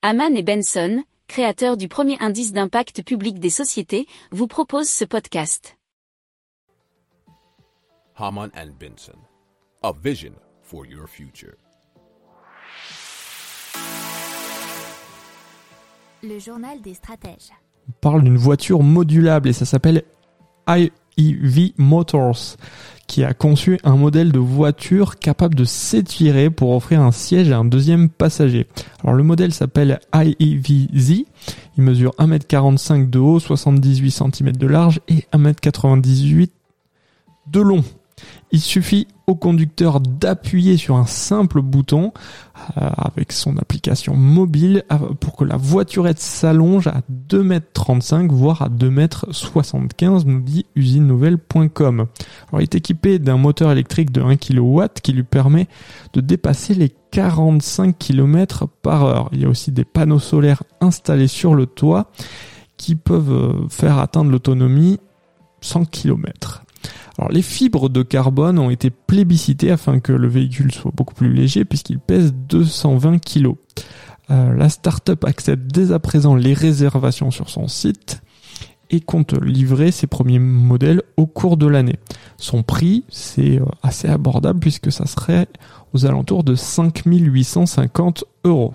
Haman et Benson, créateurs du premier indice d'impact public des sociétés, vous proposent ce podcast. Haman and Benson, a vision for your future. Le journal des stratèges. On parle d'une voiture modulable et ça s'appelle IEV Motors qui a conçu un modèle de voiture capable de s'étirer pour offrir un siège à un deuxième passager. Alors le modèle s'appelle IEVZ, il mesure 1m45 de haut, 78 cm de large et 1m98 de long. Il suffit au conducteur d'appuyer sur un simple bouton euh, avec son application mobile pour que la voiturette s'allonge à 2m35 voire à 2m75 nous dit usinenouvelle.com. Alors il est équipé d'un moteur électrique de 1 kW qui lui permet de dépasser les 45 km par heure. Il y a aussi des panneaux solaires installés sur le toit qui peuvent euh, faire atteindre l'autonomie 100 km. Alors les fibres de carbone ont été plébiscitées afin que le véhicule soit beaucoup plus léger puisqu'il pèse 220 kg. Euh, la start-up accepte dès à présent les réservations sur son site et compte livrer ses premiers modèles au cours de l'année. Son prix, c'est euh, assez abordable puisque ça serait aux alentours de 5850 euros.